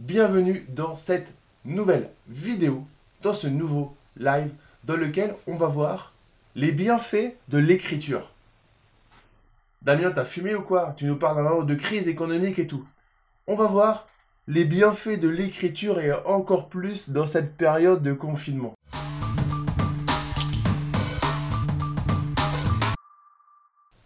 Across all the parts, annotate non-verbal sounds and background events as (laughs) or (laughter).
bienvenue dans cette nouvelle vidéo, dans ce nouveau live dans lequel on va voir les bienfaits de l'écriture. Damien, t'as fumé ou quoi? Tu nous parles de crise économique et tout. On va voir les bienfaits de l'écriture et encore plus dans cette période de confinement.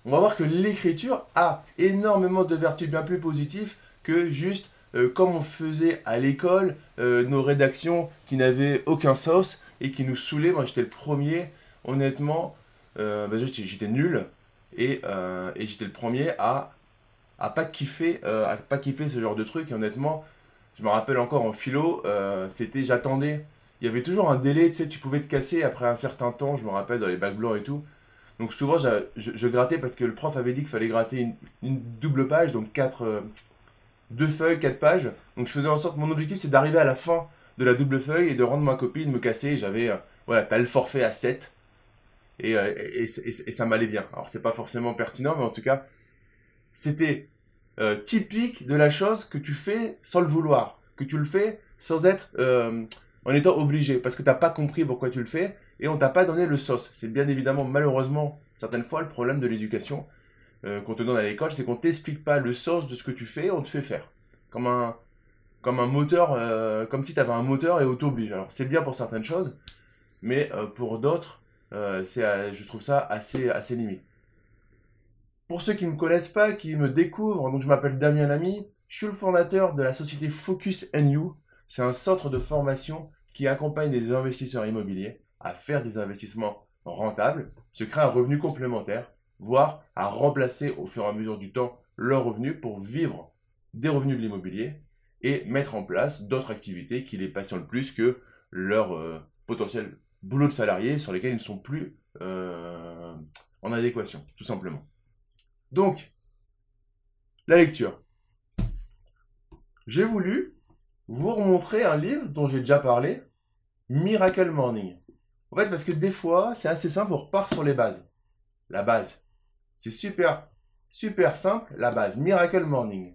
On va voir que l'écriture a énormément de vertus bien plus positives que juste euh, comme on faisait à l'école, euh, nos rédactions qui n'avaient aucun sens et qui nous saoulaient. Moi, j'étais le premier, honnêtement, euh, bah, j'étais nul et, j'étais le premier à à pas kiffer ce genre de truc. Et honnêtement, je me rappelle encore en philo, c'était j'attendais. Il y avait toujours un délai, tu sais, tu pouvais te casser après un certain temps. Je me rappelle dans les bacs blancs et tout. Donc souvent, je, grattais parce que le prof avait dit qu'il fallait gratter une, double page, donc quatre, deux feuilles, quatre pages. Donc je faisais en sorte, mon objectif c'est d'arriver à la fin de la double feuille et de rendre ma copie, de me casser. J'avais, euh, voilà, t'as le forfait à 7. Euh, et, et, ça m'allait bien. Alors c'est pas forcément pertinent, mais en tout cas, c'était euh, typique de la chose que tu fais sans le vouloir. Que tu le fais sans être en étant obligé. Parce que t'as pas compris pourquoi tu le fais et on t'a pas donné le sauce. C'est bien évidemment, malheureusement, certaines fois le problème de l'éducation euh, qu'on te donne à l'école, c'est qu'on t'explique pas le sens de ce que tu fais, on te fait faire. Comme un, comme un moteur, euh, comme si tu avais un moteur et on t'oblige. Alors c'est bien pour certaines choses, mais euh, pour d'autres, c'est, je trouve ça assez, assez limite. Pour ceux qui ne me connaissent pas, qui me découvrent, donc je m'appelle Damien Lamy, je suis le fondateur de la société Focus NU. C'est un centre de formation qui accompagne les investisseurs immobiliers à faire des investissements rentables, se créer un revenu complémentaire voire à remplacer au fur et à mesure du temps leurs revenus pour vivre des revenus de l'immobilier et mettre en place d'autres activités qui les passionnent plus que leur euh, potentiel boulot de salarié sur lesquels ils ne sont plus euh, en adéquation, tout simplement. Donc, la lecture. J'ai voulu vous remontrer un livre dont j'ai déjà parlé, Miracle Morning. En fait, parce que des fois, c'est assez simple, on repart sur les bases. La base, c'est super, super simple, la base. Miracle Morning.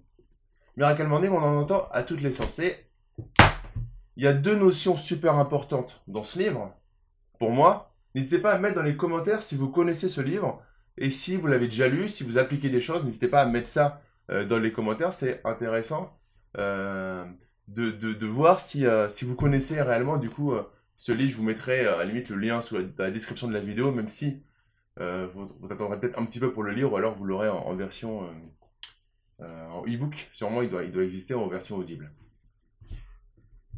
Miracle Morning, on en entend à toutes les sens. il y a deux notions super importantes dans ce livre. Pour moi, n'hésitez pas à mettre dans les commentaires si vous connaissez ce livre et si vous l'avez déjà lu, si vous appliquez des choses, n'hésitez pas à mettre ça euh, dans les commentaires. C'est intéressant euh, de, voir si, euh, si vous connaissez réellement du coup ce livre. Je vous mettrai à la limite le lien sous dans la description de la vidéo, même si vous, attendrez peut-être un petit peu pour le lire ou alors vous l'aurez en, version en e-book. Sûrement, il doit, exister en version audible.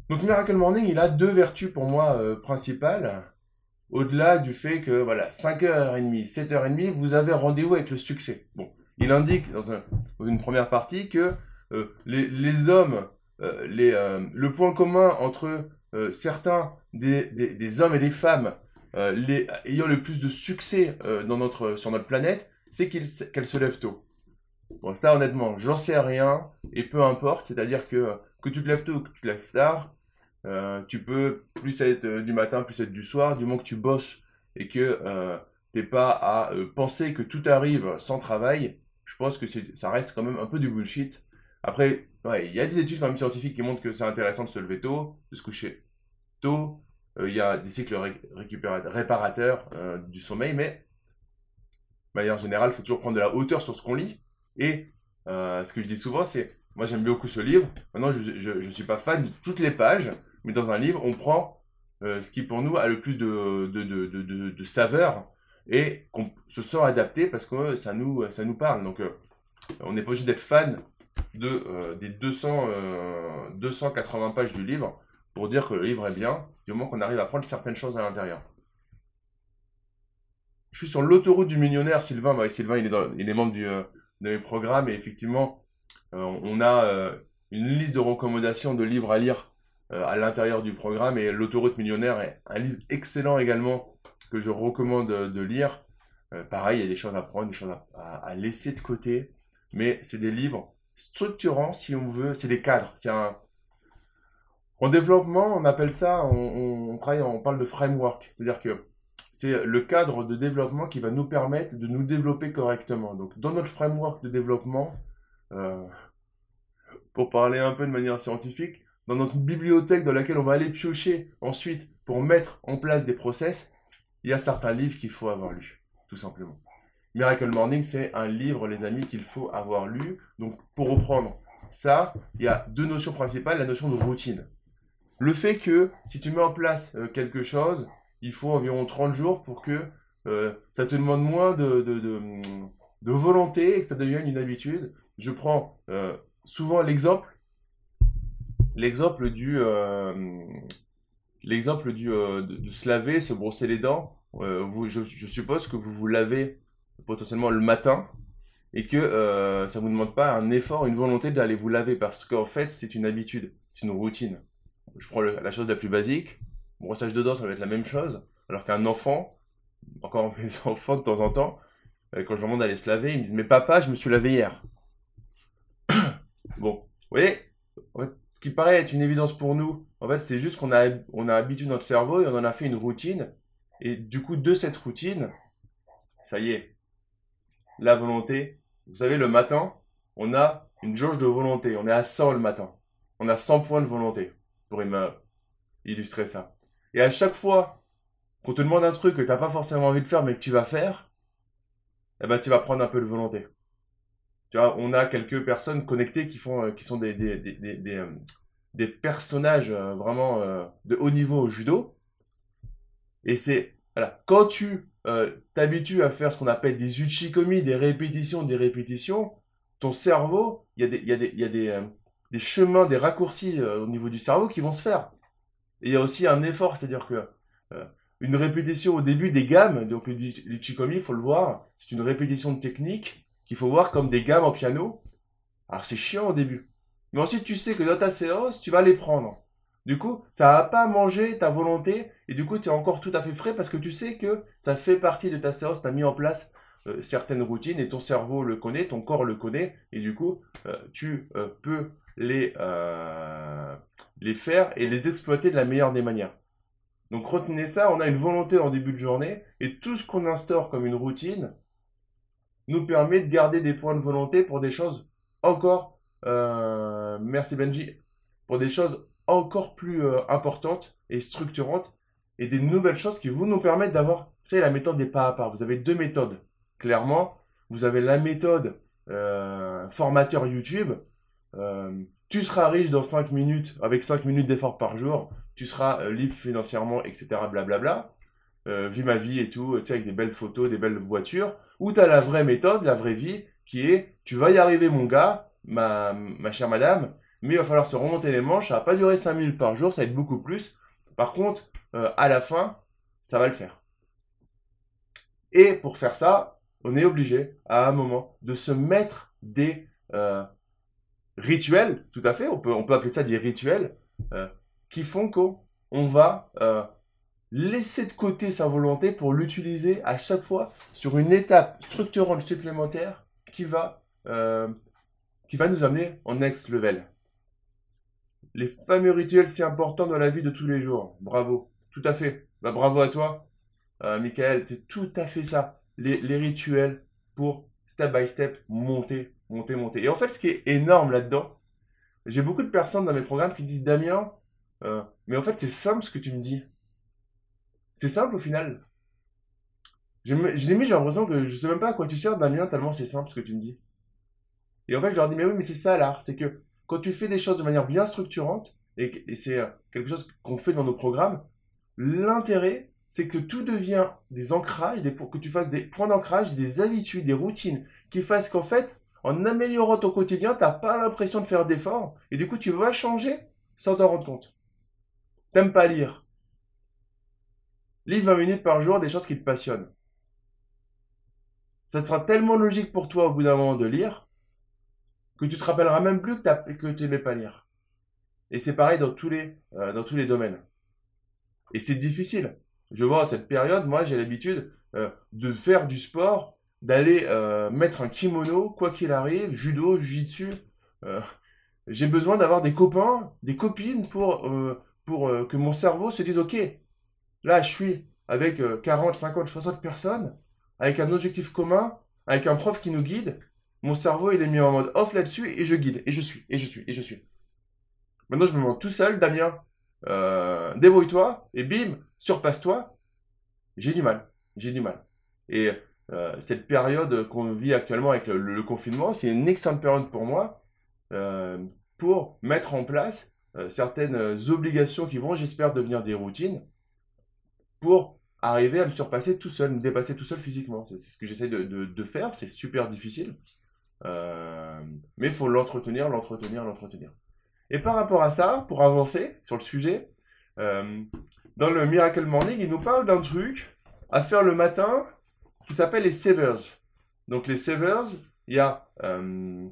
Donc Miracle Morning, il a deux vertus pour moi principales. Au-delà du fait que, voilà, 5h30, 7h30, vous avez rendez-vous avec le succès. Bon, il indique dans, une première partie que les, hommes, le point commun entre certains des, hommes et des femmes euh, ayant le plus de succès euh, sur notre planète, c'est qu'elle se lève tôt. Bon, ça, honnêtement, j'en sais rien, et peu importe, c'est-à-dire que que tu te lèves tôt ou que tu te lèves tard, euh, tu peux plus être du matin, plus être du soir, du moment que tu bosses et que euh, t'es pas à penser que tout arrive sans travail, je pense que ça reste quand même un peu du bullshit. Après, il y a des études quand même scientifiques qui montrent que c'est intéressant de se lever tôt, de se coucher tôt, euh, il y a des cycles réparateurs euh, du sommeil, mais de manière générale, il faut toujours prendre de la hauteur sur ce qu'on lit. Et euh, ce que je dis souvent, c'est, moi j'aime beaucoup ce livre, maintenant je ne suis pas fan de toutes les pages, mais dans un livre, on prend ce qui pour nous a le plus de, de, de, de, saveur et qu'on se sent adapté parce que ça nous, ça nous parle. Donc on n'est pas obligé d'être fan de, des 200, 280 pages du livre pour dire que le livre est bien, du moment qu'on arrive à prendre certaines choses à l'intérieur. Je suis sur l'autoroute du millionnaire, Sylvain. Bah, Sylvain, il est, dans, il est membre du, euh, mes programmes et effectivement, euh, on a euh, une liste de recommandations de livres à lire à l'intérieur du programme et l'autoroute millionnaire est un livre excellent également que je recommande de lire. pareil, il y a des choses à prendre, des choses à, laisser de côté, mais c'est des livres structurants si on veut, c'est des cadres, c'est un, en développement, on appelle ça, on, travaille, on parle de framework. C'est-à-dire que c'est le cadre de développement qui va nous permettre de nous développer correctement. Donc, dans notre framework de développement, euh, pour parler un peu de manière scientifique, dans notre bibliothèque dans laquelle on va aller piocher ensuite pour mettre en place des process, il y a certains livres qu'il faut avoir lus, tout simplement. Miracle Morning, c'est un livre, les amis, qu'il faut avoir lu. Donc, pour reprendre ça, il y a deux notions principales. La notion de routine. Le fait que si tu mets en place euh, quelque chose, il faut environ 30 jours pour que euh, ça te demande moins de, de, volonté et que ça devienne une habitude. Je prends euh, souvent l'exemple l'exemple du l'exemple du de, se laver, se brosser les dents. je, suppose que vous vous lavez potentiellement le matin et que euh, ça ne vous demande pas un effort, une volonté d'aller vous laver parce qu'en fait c'est une habitude, c'est une routine. Je prends la chose la plus basique, brossage de dents ça va être la même chose, alors qu'un enfant, encore (laughs) mes enfants de temps en temps, euh, quand je leur demande d'aller se laver, ils me disent mais papa je me suis lavé hier. (coughs) bon, vous voyez, ce qui paraît être une évidence pour nous, en fait c'est juste qu'on a, on a habitué notre cerveau et on en a fait une routine, et du coup de cette routine, ça y est, la volonté. Vous savez, le matin, on a une jauge de volonté. On est à 100 le matin. On a 100 points de volonté pour illustrer ça. Et à chaque fois qu'on te demande un truc que tu n'as pas forcément envie de faire, mais que tu vas faire, eh ben, tu vas prendre un peu de volonté. Tu vois, on a quelques personnes connectées qui, font, euh, qui sont des, des, des, des, euh, personnages euh, vraiment de haut niveau au judo. Et c'est, voilà, quand tu t'habitues à faire ce qu'on appelle des uchikomi, des répétitions, des répétitions, ton cerveau, il y a des, y a y a des, chemins, des raccourcis au niveau du cerveau qui vont se faire. Il y a aussi un effort, c'est-à-dire que euh, une répétition au début des gammes, donc l'uchikomi, il faut le voir, c'est une répétition de technique qu'il faut voir comme des gammes en piano. Alors c'est chiant au début. Mais ensuite, tu sais que dans ta séance, tu vas les prendre. Du coup, ça va pas manger ta volonté et du coup, tu es encore tout à fait frais parce que tu sais que ça fait partie de ta séance, tu as mis en place euh, certaines routines et ton cerveau le connaît, ton corps le connaît et du coup, euh, tu peux les, les faire et les exploiter de la meilleure des manières. Donc retenez ça, on a une volonté en début de journée et tout ce qu'on instaure comme une routine nous permet de garder des points de volonté pour des choses encore, merci Benji, pour des choses encore plus euh, importantes et structurantes et des nouvelles choses qui vont nous permettre d'avoir, vous savez, la méthode des pas à pas. Vous avez deux méthodes. Clairement, vous avez la méthode euh, formateur YouTube. Euh, tu seras riche dans 5 minutes avec 5 minutes d'effort par jour. Tu seras libre financièrement, etc. Blablabla. vis ma vie et tout, tu sais, avec des belles photos, des belles voitures. Ou tu as la vraie méthode, la vraie vie, qui est tu vas y arriver, mon gars, ma, ma chère madame, mais il va falloir se remonter les manches. Ça va pas durer 5 minutes par jour, ça va être beaucoup plus. Par contre, euh, à la fin, ça va le faire. Et pour faire ça, on est obligé, à un moment, de se mettre des euh, rituels, tout à fait, on peut, appeler ça des rituels, euh, qui font qu'on va laisser de côté sa volonté pour l'utiliser à chaque fois sur une étape structurante supplémentaire qui va, qui va nous amener en next level les fameux rituels si importants dans la vie de tous les jours. Bravo. Tout à fait. Bah, bravo à toi, euh, Michael. C'est tout à fait ça. Les, rituels pour step by step monter, monter, monter. Et en fait, ce qui est énorme là-dedans, j'ai beaucoup de personnes dans mes programmes qui disent Damien, euh, mais en fait, c'est simple ce que tu me dis. C'est simple au final. Je, j'ai l'impression que je sais même pas à quoi tu sers, Damien, tellement c'est simple ce que tu me dis. Et en fait, je leur dis, mais oui, mais c'est ça l'art. C'est que quand tu fais des choses de manière bien structurante, et, c'est euh, quelque chose qu'on fait dans nos programmes, l'intérêt, c'est que tout devient des ancrages, des, que tu fasses des points d'ancrage, des habitudes, des routines, qui fassent qu'en fait, en améliorant ton quotidien, tu n'as pas l'impression de faire d'efforts, et du coup, tu vas changer sans t'en rendre compte. T'aimes pas lire. Lis 20 minutes par jour des choses qui te passionnent. Ça sera tellement logique pour toi au bout d'un moment de lire que tu te rappelleras même plus que, que tu n'aimais pas lire. Et c'est pareil dans tous les, euh, dans tous les domaines. Et c'est difficile. Je vois à cette période, moi j'ai l'habitude euh, de faire du sport, d'aller euh, mettre un kimono, quoi qu'il arrive, judo, jujitsu. j'ai besoin d'avoir des copains, des copines pour, pour que mon cerveau se dise, ok, là je suis avec 40, 50, 60 personnes, avec un objectif commun, avec un prof qui nous guide, mon cerveau, il est mis en mode off là-dessus et je guide, et je suis, et je suis, et je suis. Maintenant, je me demande tout seul, Damien, euh, débrouille-toi, et bim, surpasse-toi. J'ai du mal. J'ai du mal. Et euh, cette période qu'on vit actuellement avec le, confinement, c'est une excellente période pour moi euh, pour mettre en place certaines obligations qui vont, j'espère, devenir des routines pour arriver à me surpasser tout seul, me dépasser tout seul physiquement. C'est ce que j'essaie de, faire, c'est super difficile. mais il faut l'entretenir, l'entretenir, l'entretenir. Et par rapport à ça, pour avancer sur le sujet, euh, dans le Miracle Morning, il nous parle d'un truc à faire le matin qui s'appelle les savers. Donc les savers, il y a, euh,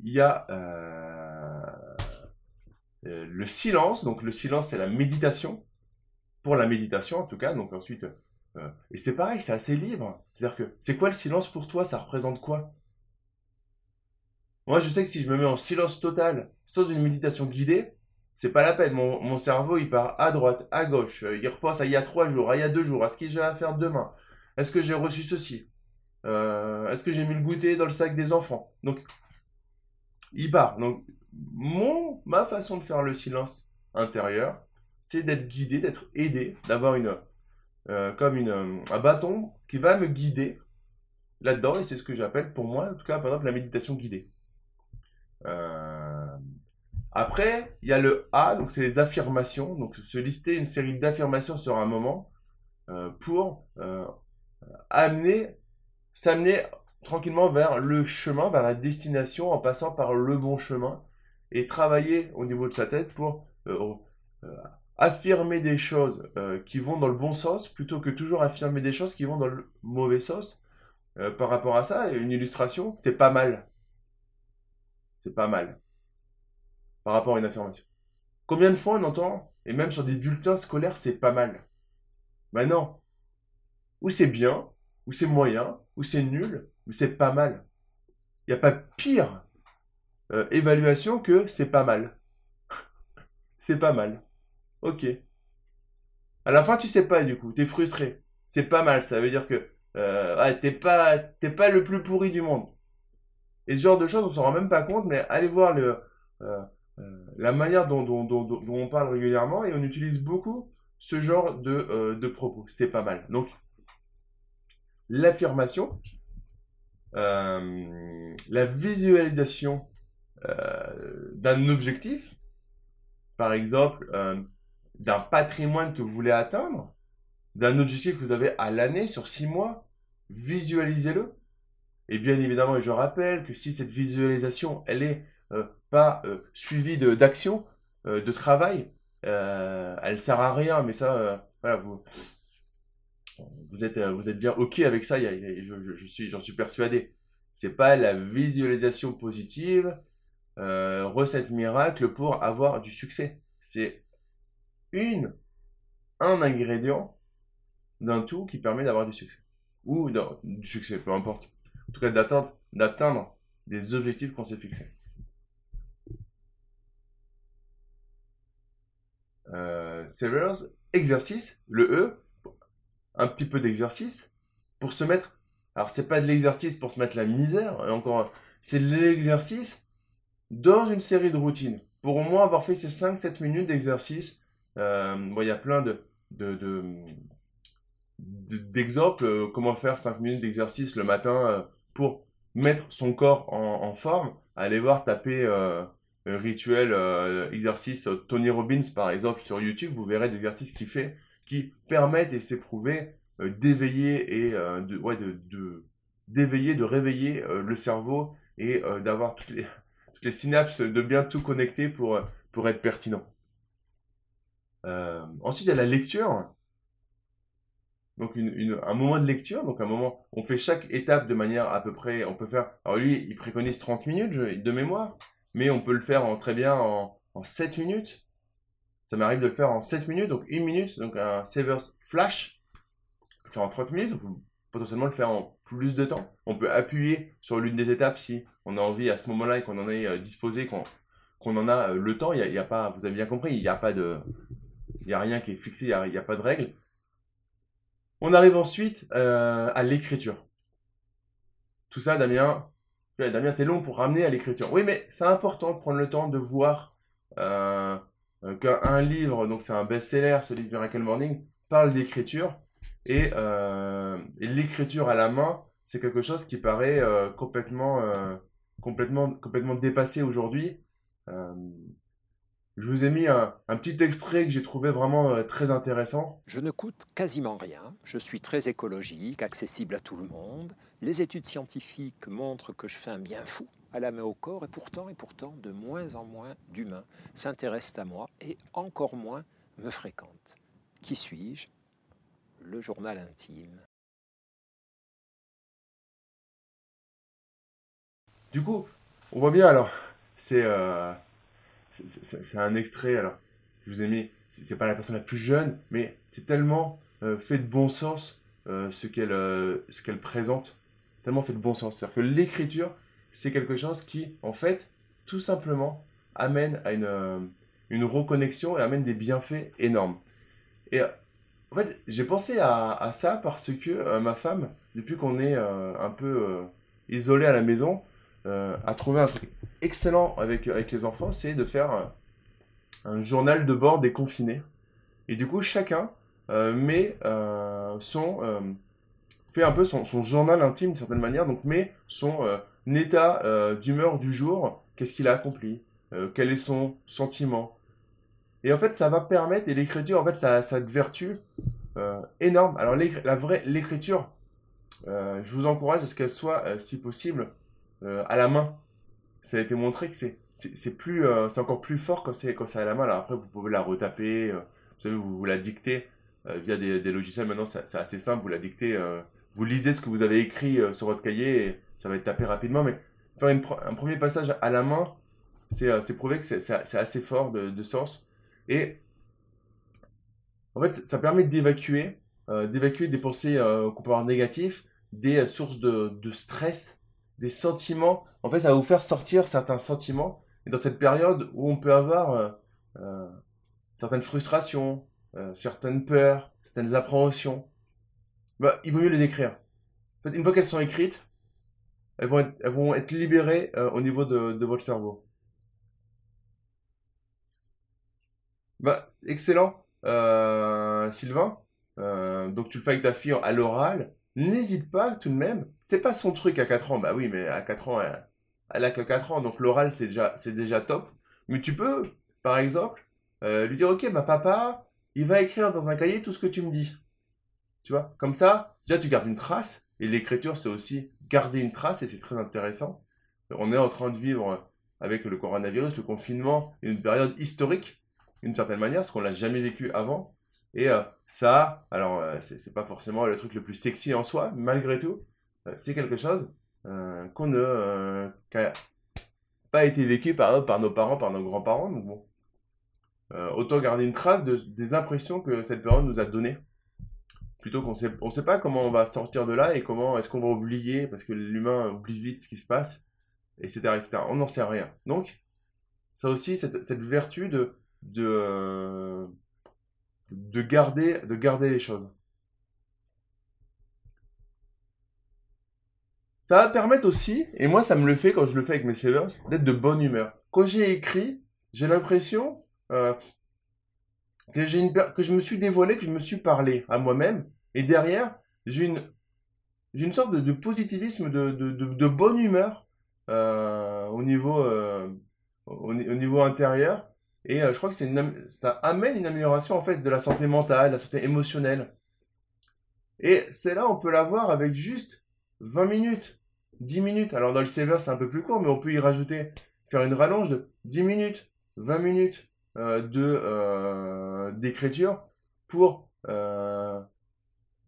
y a euh, le silence. Donc le silence, c'est la méditation. Pour la méditation, en tout cas. Donc ensuite, et c'est pareil, c'est assez libre. C'est-à-dire que c'est quoi le silence pour toi? Ça représente quoi? Moi, je sais que si je me mets en silence total, sans une méditation guidée, c'est pas la peine. Mon, cerveau, il part à droite, à gauche. Euh, il repasse à il y a trois jours, à il y a deux jours, à ce que j'ai à faire demain. Est-ce que j'ai reçu ceci? Euh, Est-ce que j'ai mis le goûter dans le sac des enfants? Donc, il part. Donc, mon, ma façon de faire le silence intérieur, c'est d'être guidé, d'être aidé, d'avoir une, euh, comme une, un bâton qui va me guider là-dedans. Et c'est ce que j'appelle, pour moi, en tout cas, par exemple, la méditation guidée. Euh, après, il y a le A, donc c'est les affirmations. Donc se lister une série d'affirmations sur un moment euh, pour euh, amener, s'amener tranquillement vers le chemin, vers la destination en passant par le bon chemin et travailler au niveau de sa tête pour affirmer des choses qui vont dans le bon sens plutôt que toujours affirmer des choses qui vont dans le mauvais sens. par rapport à ça, une illustration, c'est pas mal c'est pas mal. Par rapport à une affirmation. Combien de fois on entend, et même sur des bulletins scolaires, c'est pas mal? Ben non. Ou c'est bien, ou c'est moyen, ou c'est nul, ou c'est pas mal. Il n'y a pas pire euh, évaluation que c'est pas mal. (laughs) c'est pas mal. Ok. À la fin, tu sais pas du coup, t'es frustré. C'est pas mal, ça veut dire que euh, t'es pas, pas le plus pourri du monde. Et ce genre de choses, on s'en rend même pas compte, mais allez voir le, euh, la manière dont, dont, dont, on parle régulièrement et on utilise beaucoup ce genre de, euh, de propos. C'est pas mal. Donc, l'affirmation, la visualisation d'un objectif, par exemple, d'un patrimoine que vous voulez atteindre, d'un objectif que vous avez à l'année sur six mois, visualisez-le. Et bien évidemment, je rappelle que si cette visualisation, elle est euh, euh, suivie d'action, euh, de, travail, elle sert à rien. Mais ça, vous, vous êtes, vous êtes bien ok avec ça. je, suis, j'en suis persuadé. C'est pas la visualisation positive, recette miracle pour avoir du succès. C'est une, un ingrédient d'un tout qui permet d'avoir du succès. Ou non, du succès, peu importe en tout cas d'atteindre, d'atteindre des objectifs qu'on s'est fixés. Euh, Severs, exercice, le E, un petit peu d'exercice pour se mettre. Alors c'est pas de l'exercice pour se mettre la misère, encore, c'est de l'exercice dans une série de routines. Pour au moins avoir fait ces 5-7 minutes d'exercice, euh, bon, il y a plein de, d'exemples, euh, comment faire 5 minutes d'exercice le matin pour mettre son corps en, forme, allez voir taper euh, rituel euh, exercice euh, Tony Robbins par exemple sur YouTube, vous verrez des exercices qu'il fait qui permettent et c'est prouvé d'éveiller et de, d'éveiller, de réveiller le cerveau et d'avoir (laughs) toutes les, synapses de bien tout connecter pour, être pertinent. ensuite, il y a la lecture. Donc un moment de lecture, donc un moment, on fait chaque étape de manière à peu près, on peut faire, alors lui, il préconise 30 minutes de mémoire, mais on peut le faire en, très bien en, en 7 minutes. Ça m'arrive de le faire en 7 minutes, donc une minute, donc un Savers Flash, on peut le faire en 30 minutes, on peut potentiellement le faire en plus de temps. On peut appuyer sur l'une des étapes si on a envie à ce moment-là et qu'on en est euh, disposé, qu'on en a euh, le temps. Il y a, pas, vous avez bien compris, il n'y a pas de, il y a rien qui est fixé, il n'y a, a, pas de règle. On arrive ensuite euh, à l'écriture. Tout ça, Damien, Damien, t'es long pour ramener à l'écriture. Oui, mais c'est important de prendre le temps de voir euh, euh, qu'un livre, donc c'est un best-seller, ce livre Miracle Morning, parle d'écriture. Et, euh, l'écriture à la main, c'est quelque chose qui paraît complètement, complètement, complètement dépassé aujourd'hui. Je vous ai mis un, petit extrait que j'ai trouvé vraiment très intéressant. Je ne coûte quasiment rien, je suis très écologique, accessible à tout le monde. Les études scientifiques montrent que je fais un bien fou à la main au corps et pourtant et pourtant de moins en moins d'humains s'intéressent à moi et encore moins me fréquentent. Qui suis-je? Le journal intime. Du coup, on voit bien alors, c'est euh, un extrait, alors, je vous ai mis, c'est pas la personne la plus jeune, mais c'est tellement euh, fait de bon sens euh, ce qu'elle présente, tellement fait de bon sens. C'est-à-dire que l'écriture, c'est quelque chose qui, en fait, tout simplement, amène à une, une reconnexion et amène des bienfaits énormes. Et en fait, j'ai pensé à, ça parce que ma femme, depuis qu'on est un peu isolé à la maison, a trouvé un truc excellent avec, avec les enfants, c'est de faire un, journal de bord des confinés. Et du coup, chacun euh, met euh, son euh, fait un peu son, journal intime d'une certaine manière, donc met son état d'humeur du jour, qu'est-ce qu'il a accompli, quel est son sentiment? Et en fait, ça va permettre, et l'écriture, en fait, ça, a de vertu énorme. Alors, la vraie, l'écriture, je vous encourage à ce qu'elle soit, si possible, à la main ça a été montré que c'est c'est plus euh, c'est encore plus fort quand c'est quand c'est à la main. Alors après vous pouvez la retaper, euh, vous savez vous, vous la dictez euh, via des, logiciels. Maintenant c'est assez simple, vous la dictez, vous lisez ce que vous avez écrit sur votre cahier et ça va être tapé rapidement. Mais faire un premier passage à la main, c'est prouvé que c'est assez fort de, de, sens et en fait ça permet d'évacuer d'évacuer des pensées qu'on peut avoir négatives, des sources de, de stress des sentiments. En fait, ça va vous faire sortir certains sentiments. Et dans cette période où on peut avoir euh, euh, certaines frustrations, euh, certaines peurs, certaines appréhensions, bah, il vaut mieux les écrire. En fait, une fois qu'elles sont écrites, elles vont être, elles vont être libérées au niveau de, de, votre cerveau. Bah, excellent, Sylvain. donc tu le fais avec ta fille à l'oral n'hésite pas tout de même. C'est pas son truc à 4 ans. Bah oui, mais à 4 ans, elle, a que 4 ans, donc l'oral, c'est déjà, c'est déjà top. Mais tu peux, par exemple, euh, lui dire, ok, bah papa, il va écrire dans un cahier tout ce que tu me dis. Tu vois, comme ça, déjà tu gardes une trace. Et l'écriture, c'est aussi garder une trace, et c'est très intéressant. On est en train de vivre avec le coronavirus, le confinement, une période historique, d'une certaine manière, ce qu'on l'a jamais vécu avant. Et euh, ça, alors, euh, c'est pas forcément le truc le plus sexy en soi, malgré tout, euh, c'est quelque chose qu'on ne. n'a pas été vécu par, nos parents, par nos grands-parents. Donc bon. autant garder une trace de, des impressions que cette période nous a données. Plutôt qu'on sait, on sait pas comment on va sortir de là et comment est-ce qu'on va oublier, parce que l'humain oublie vite ce qui se passe, etc. On n'en sait rien. Donc, ça aussi, cette, cette vertu de, de, de garder, de garder les choses. Ça va permettre aussi, et moi ça me le fait quand je le fais avec mes savers, d'être de bonne humeur. Quand j'ai écrit, j'ai l'impression euh, que, une, que je me suis dévoilé, que je me suis parlé à moi-même, et derrière, j'ai une, une sorte de, positivisme, de, de, bonne humeur euh, au, niveau, euh, au, niveau intérieur, et euh, je crois que c'est ça amène une amélioration en fait de la santé mentale, de la santé émotionnelle. Et c'est là, on peut l'avoir avec juste 20 minutes, 10 minutes. Alors dans le saver, c'est un peu plus court, mais on peut y rajouter, faire une rallonge de 10 minutes, 20 minutes de d'écriture pour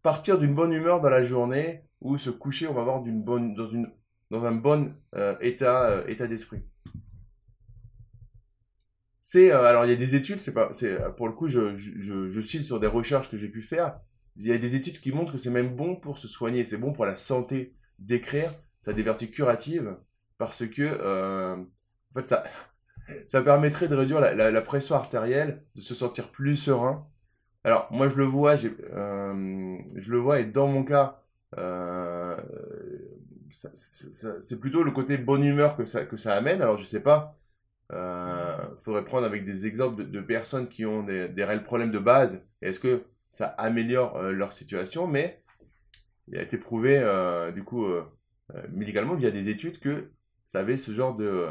partir d'une bonne humeur dans la journée ou se coucher, on va avoir d'une bonne, dans, une, dans un bon état, état d'esprit. C'est euh, alors il y a des études, c'est pas, c'est pour le coup je, je, suis sur des recherches que j'ai pu faire. Il y a des études qui montrent que c'est même bon pour se soigner, c'est bon pour la santé d'écrire. Ça a des vertus curatives parce que euh, en fait ça (laughs) ça permettrait de réduire la, pression artérielle, de se sentir plus serein. Alors moi je le vois, euh, je le vois et dans mon cas, euh, c'est plutôt le côté bonne humeur que ça, que ça amène. Alors, je sais pas, il euh, faudrait prendre avec des exemples de, personnes qui ont des, réels problèmes de base. Est-ce que ça améliore euh, leur situation? Mais il a été prouvé, du coup, médicalement, via des études, que ça avait ce genre de,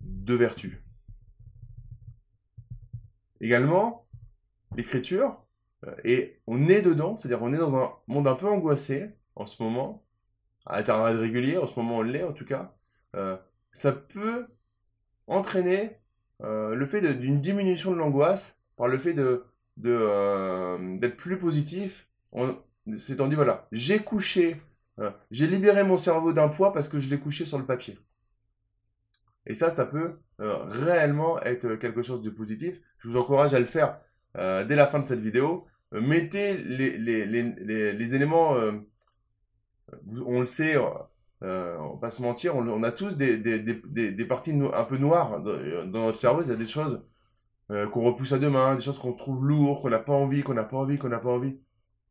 de vertu. Également, l'écriture, et on est dedans, c'est-à-dire on est dans un monde un peu angoissé en ce moment, à intervalles réguliers, en ce moment on l'est en tout cas, euh, ça peut entraîner euh, le fait d'une diminution de l'angoisse par le fait euh, d'être plus positif. C'est on dit voilà, j'ai couché, j'ai libéré mon cerveau d'un poids parce que je l'ai couché sur le papier. Et ça, ça peut réellement être quelque chose de positif. Je vous encourage à le faire dès la fin de cette vidéo. Mettez les, les, les, les éléments on le sait, euh, on va pas se mentir, on, a tous des, des, parties un peu noires dans, notre cerveau. Il y a des choses euh, qu'on repousse à demain, des choses qu'on trouve lourdes, qu'on n'a pas envie, qu'on n'a pas envie, qu'on n'a pas envie.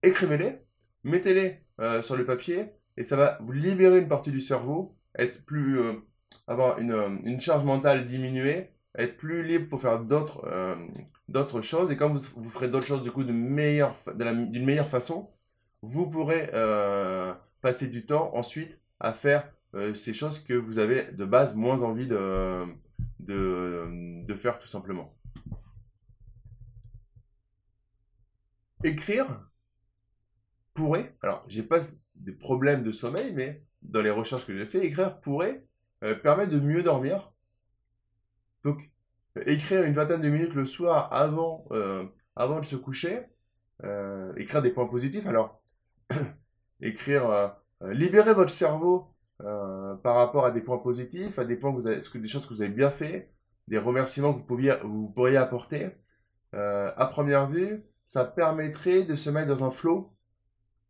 Écrivez-les, mettez-les euh, sur le papier, et ça va vous libérer une partie du cerveau, être plus, avoir une, charge mentale diminuée, être plus libre pour faire d'autres d'autres choses. Et quand vous, ferez d'autres choses du coup d'une meilleure, façon, vous pourrez passer du temps ensuite à faire euh, ces choses que vous avez de base moins envie de, de, faire tout simplement. Écrire pourrait, alors j'ai pas des problèmes de sommeil, mais dans les recherches que j'ai fait, écrire pourrait euh, permettre de mieux dormir. Donc, écrire une vingtaine de minutes le soir avant, euh, avant de se coucher, écrire des points positifs. Alors, (coughs) écrire, euh, euh, libérer votre cerveau euh, par rapport à des points positifs, à des points que vous avez, des choses que vous avez bien fait, des remerciements que vous, vous pourriez apporter. à première vue, ça permettrait de se mettre dans un flow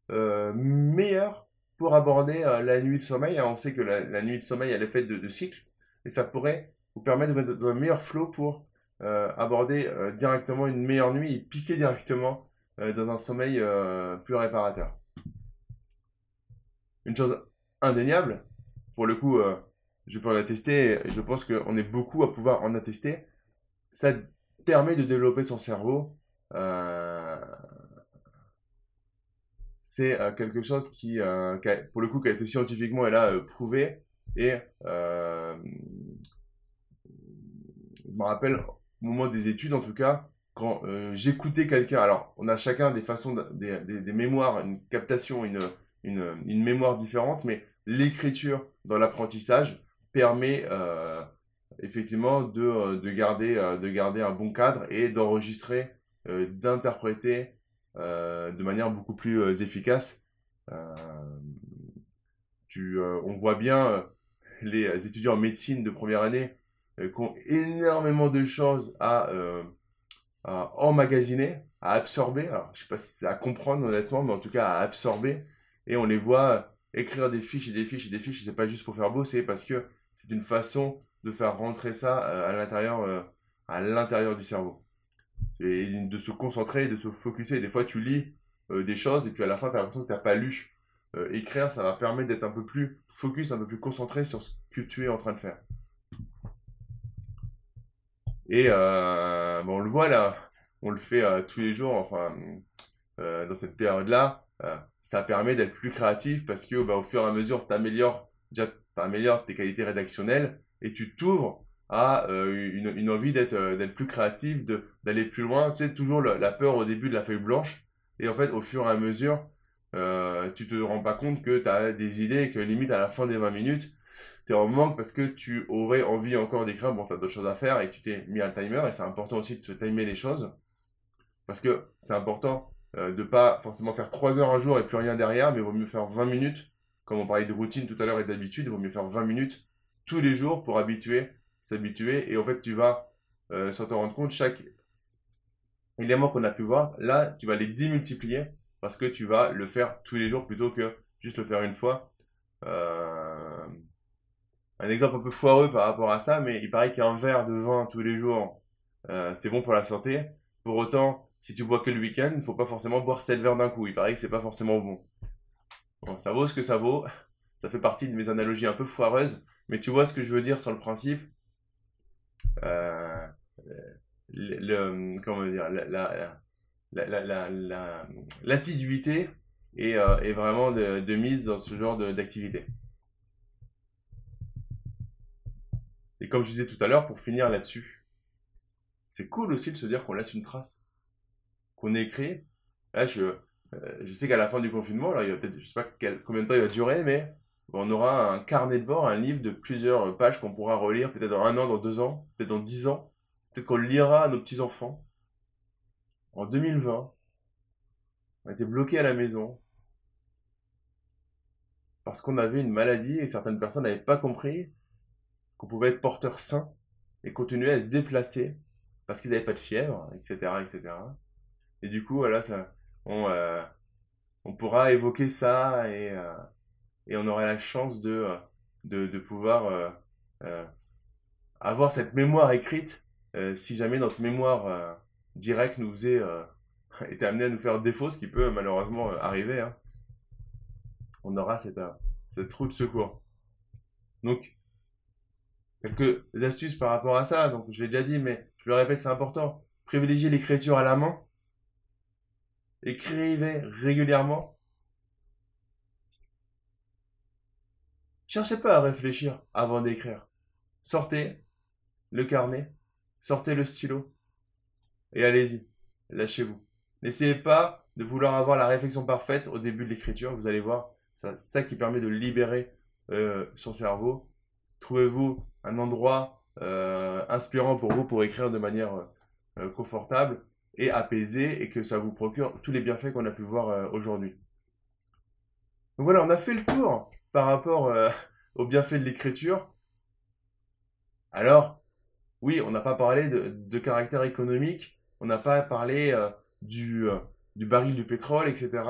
meilleur pour aborder la nuit de sommeil. on sait que la, nuit de sommeil, elle est faite de, de cycles, et ça pourrait vous permettre de mettre dans un meilleur flow pour aborder directement une meilleure nuit et piquer directement dans un sommeil plus réparateur une chose indéniable, pour le coup, euh, je peux en attester, et je pense qu'on est beaucoup à pouvoir en attester, ça permet de développer son cerveau. Euh, c'est euh, quelque chose qui, pour le coup, qui a été scientifiquement et là prouvé. Et je me rappelle, au moment des études en tout cas, quand j'écoutais quelqu'un, alors on a chacun des façons, des, mémoires, une captation, une, mémoire différente, mais l'écriture dans l'apprentissage permet euh, effectivement de, euh, de, garder, euh, de garder un bon cadre et d'enregistrer, d'interpréter de manière beaucoup plus efficace. On voit bien les étudiants en médecine de première année qui ont énormément de choses à, à emmagasiner, à absorber. Alors, je ne sais pas si c'est à comprendre honnêtement, mais en tout cas à absorber et on les voit écrire des fiches et des fiches et des fiches, c'est pas juste pour faire beau, c'est parce que c'est une façon de faire rentrer ça euh, à l'intérieur euh, à l'intérieur du cerveau. Et de se concentrer, de se focuser. Des fois, tu lis euh, des choses et puis à la fin, tu as l'impression que tu n'as pas lu. écrire, ça va permettre d'être un peu plus focus, un peu plus concentré sur ce que tu es en train de faire. Et bon, on le voit là, on le fait tous les jours, enfin, dans cette période-là. Euh, ça permet d'être plus créatif parce que bah, au fur et à mesure, tu améliores, tes qualités rédactionnelles et tu t'ouvres à euh, une, envie d'être euh, d'être plus créatif, d'aller plus loin. Tu sais, toujours la, peur au début de la feuille blanche. Et en fait, au fur et à mesure, tu te rends pas compte que tu as des idées et que limite à la fin des 20 minutes, tu es en manque parce que tu aurais envie encore d'écrire. Bon, tu as d'autres choses à faire et tu t'es mis un timer. Et c'est important aussi de se timer les choses. Parce que c'est important euh, de pas forcément faire 3 heures un jour et plus rien derrière, mais il vaut mieux faire 20 minutes, comme on parlait de routine tout à l'heure et d'habitude, il vaut mieux faire 20 minutes tous les jours pour habituer, s'habituer, et en fait tu vas, euh, sans t'en rendre compte, chaque élément qu'on a pu voir, là tu vas les démultiplier, parce que tu vas le faire tous les jours plutôt que juste le faire une fois. Euh, un exemple un peu foireux par rapport à ça, mais il paraît qu'un verre de vin tous les jours, c'est bon pour la santé. Pour autant, si tu bois que le week-end, il ne faut pas forcément boire 7 verres d'un coup. Il paraît que c'est pas forcément bon. bon. Ça vaut ce que ça vaut. (laughs) Ça fait partie de mes analogies un peu foireuses, mais tu vois ce que je veux dire sur le principe? Euh, dire, la, l'assiduité est, euh, est, vraiment de, mise dans ce genre d'activité. Et comme je disais tout à l'heure, pour finir là-dessus, c'est cool aussi de se dire qu'on laisse une trace, qu'on écrit. Là, je, euh, je sais qu'à la fin du confinement, là, il y peut-être, je sais pas combien de temps il va durer, mais on aura un carnet de bord, un livre de plusieurs pages qu'on pourra relire peut-être dans un an, dans deux ans, peut-être dans dix ans. Peut-être qu'on le lira à nos petits-enfants. En 2020, on été bloqué à la maison parce qu'on avait une maladie et certaines personnes n'avaient pas compris qu'on pouvait être porteur sain et continuer à se déplacer parce qu'ils n'avaient pas de fièvre, etc., etc. Et du coup, voilà, ça, on, euh, on pourra évoquer ça et, euh, et on aura la chance de, euh, de, de pouvoir avoir cette mémoire écrite si jamais notre mémoire directe nous est, (laughs) été amenée à nous faire défaut, ce qui peut malheureusement arriver. Hein. On aura cette, cette roue de secours. Donc, quelques astuces par rapport à ça. Donc, je l'ai déjà dit, mais je le répète, c'est important. Privilégiez l'écriture à la main. Écrivez régulièrement. Cherchez pas à réfléchir avant d'écrire. Sortez le carnet, sortez le stylo et allez-y. Lâchez-vous. N'essayez pas de vouloir avoir la réflexion parfaite au début de l'écriture. Vous allez voir, c'est ça qui permet de libérer euh, son cerveau. Trouvez-vous un endroit euh, inspirant pour vous pour écrire de manière euh, confortable et apaisé et que ça vous procure tous les bienfaits qu'on a pu voir euh, aujourd'hui? Voilà, on a fait le tour par rapport euh, (laughs) aux bienfaits de l'écriture. Alors, oui, on n'a pas parlé de, caractère économique, on n'a pas parlé euh, du, du baril du pétrole, etc.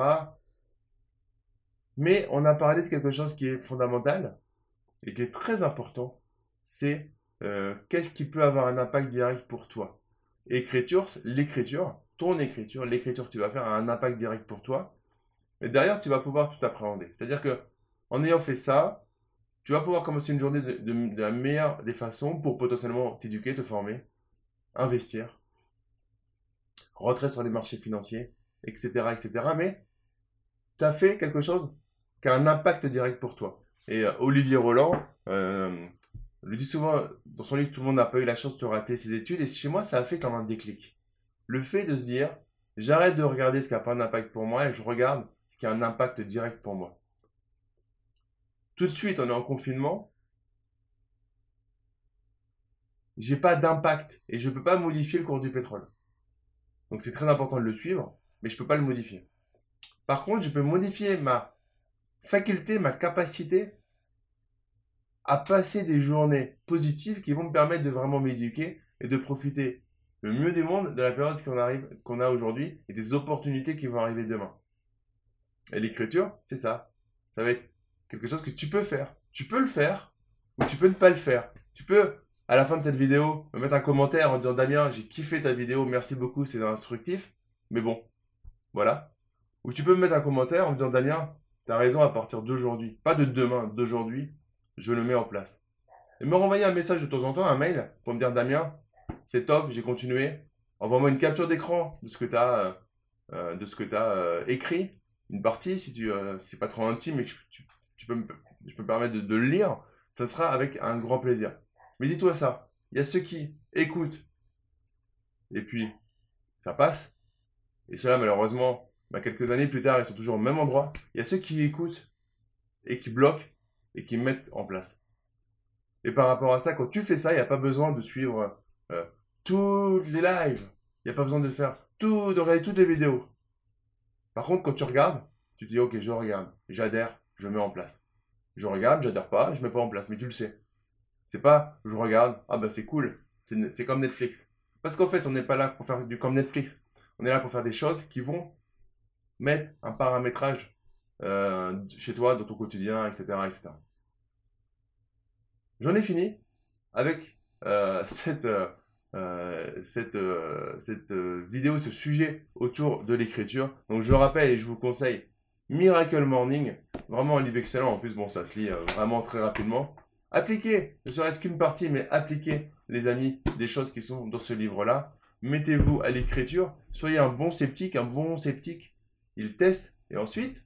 Mais on a parlé de quelque chose qui est fondamental et qui est très important, c'est qu'est-ce qui peut avoir un impact direct pour toi? Écriture, l'écriture, ton écriture, l'écriture que tu vas faire a un impact direct pour toi. Et derrière, tu vas pouvoir tout appréhender. C'est-à-dire que en ayant fait ça, tu vas pouvoir commencer une journée de, la meilleure des façons pour potentiellement t'éduquer, te former, investir, rentrer sur les marchés financiers, etc. etc. Mais tu as fait quelque chose qui a un impact direct pour toi. Et euh, Olivier Roland, euh, le dit souvent dans son livre, tout le monde n'a pas eu la chance de rater ses études, et chez moi, ça a fait comme un déclic. Le fait de se dire, j'arrête de regarder ce qui n'a pas d'impact pour moi, et je regarde ce qui a un impact direct pour moi. Tout de suite, on est en confinement, j'ai pas d'impact, et je ne peux pas modifier le cours du pétrole. Donc c'est très important de le suivre, mais je ne peux pas le modifier. Par contre, je peux modifier ma faculté, ma capacité à passer des journées positives qui vont me permettre de vraiment m'éduquer et de profiter le mieux du monde de la période qu'on arrive, qu'on a aujourd'hui et des opportunités qui vont arriver demain. Et l'écriture, c'est ça. Ça va être quelque chose que tu peux faire. Tu peux le faire ou tu peux ne pas le faire. Tu peux, à la fin de cette vidéo, me mettre un commentaire en disant Damien, j'ai kiffé ta vidéo, merci beaucoup, c'est instructif. Mais bon, voilà. Ou tu peux me mettre un commentaire en me disant Damien, as raison à partir d'aujourd'hui. Pas de demain, d'aujourd'hui je le mets en place. Et me renvoyer un message de temps en temps, un mail, pour me dire Damien, c'est top, j'ai continué. Envoie-moi une capture d'écran de ce que tu as, euh, euh, de ce que euh, écrit, une partie, si tu c'est pas trop intime, mais tu, peux me, je peux me permettre de, le lire, ça sera avec un grand plaisir. Mais dis-toi ça, il y a ceux qui écoutent, et puis ça passe, et cela malheureusement, bah, quelques années plus tard, ils sont toujours au même endroit. Il y a ceux qui écoutent et qui bloquent, et qui mettent en place. Et par rapport à ça, quand tu fais ça, il n'y a pas besoin de suivre euh, toutes les lives. Il n'y a pas besoin de faire regarder toutes les vidéos. Par contre, quand tu regardes, tu te dis, ok, je regarde, j'adhère, je mets en place. Je regarde, j'adhère pas, je mets pas en place, mais tu le sais. C'est pas, je regarde, ah ben c'est cool, c'est comme Netflix. Parce qu'en fait, on n'est pas là pour faire du comme Netflix. On est là pour faire des choses qui vont mettre un paramétrage euh, chez toi, dans ton quotidien, etc. etc. J'en ai fini avec euh, (laughs) cette, euh, cette, cette vidéo, ce sujet autour de l'écriture. Donc je rappelle et je vous conseille Miracle Morning. Vraiment un livre excellent. En plus, bon, ça se lit euh, vraiment très rapidement. Appliquez, ne serait-ce qu'une partie, mais appliquez, les amis, des choses qui sont dans ce livre-là. Mettez-vous à l'écriture. Soyez un bon sceptique, un bon sceptique. Il teste et ensuite,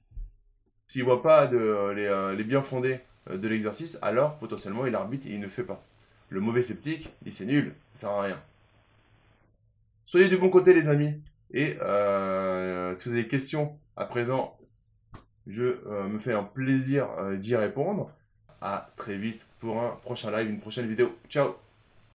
s'il ne voit pas de, les, euh, bien fondés euh, de l'exercice, alors potentiellement il arbitre et il ne fait pas. Le mauvais sceptique dit c'est nul, ça sert à rien. Soyez du bon côté les amis. Et euh, si vous avez des questions à présent, je euh, me fais un plaisir d'y répondre. À très vite pour un prochain live, une prochaine vidéo. Ciao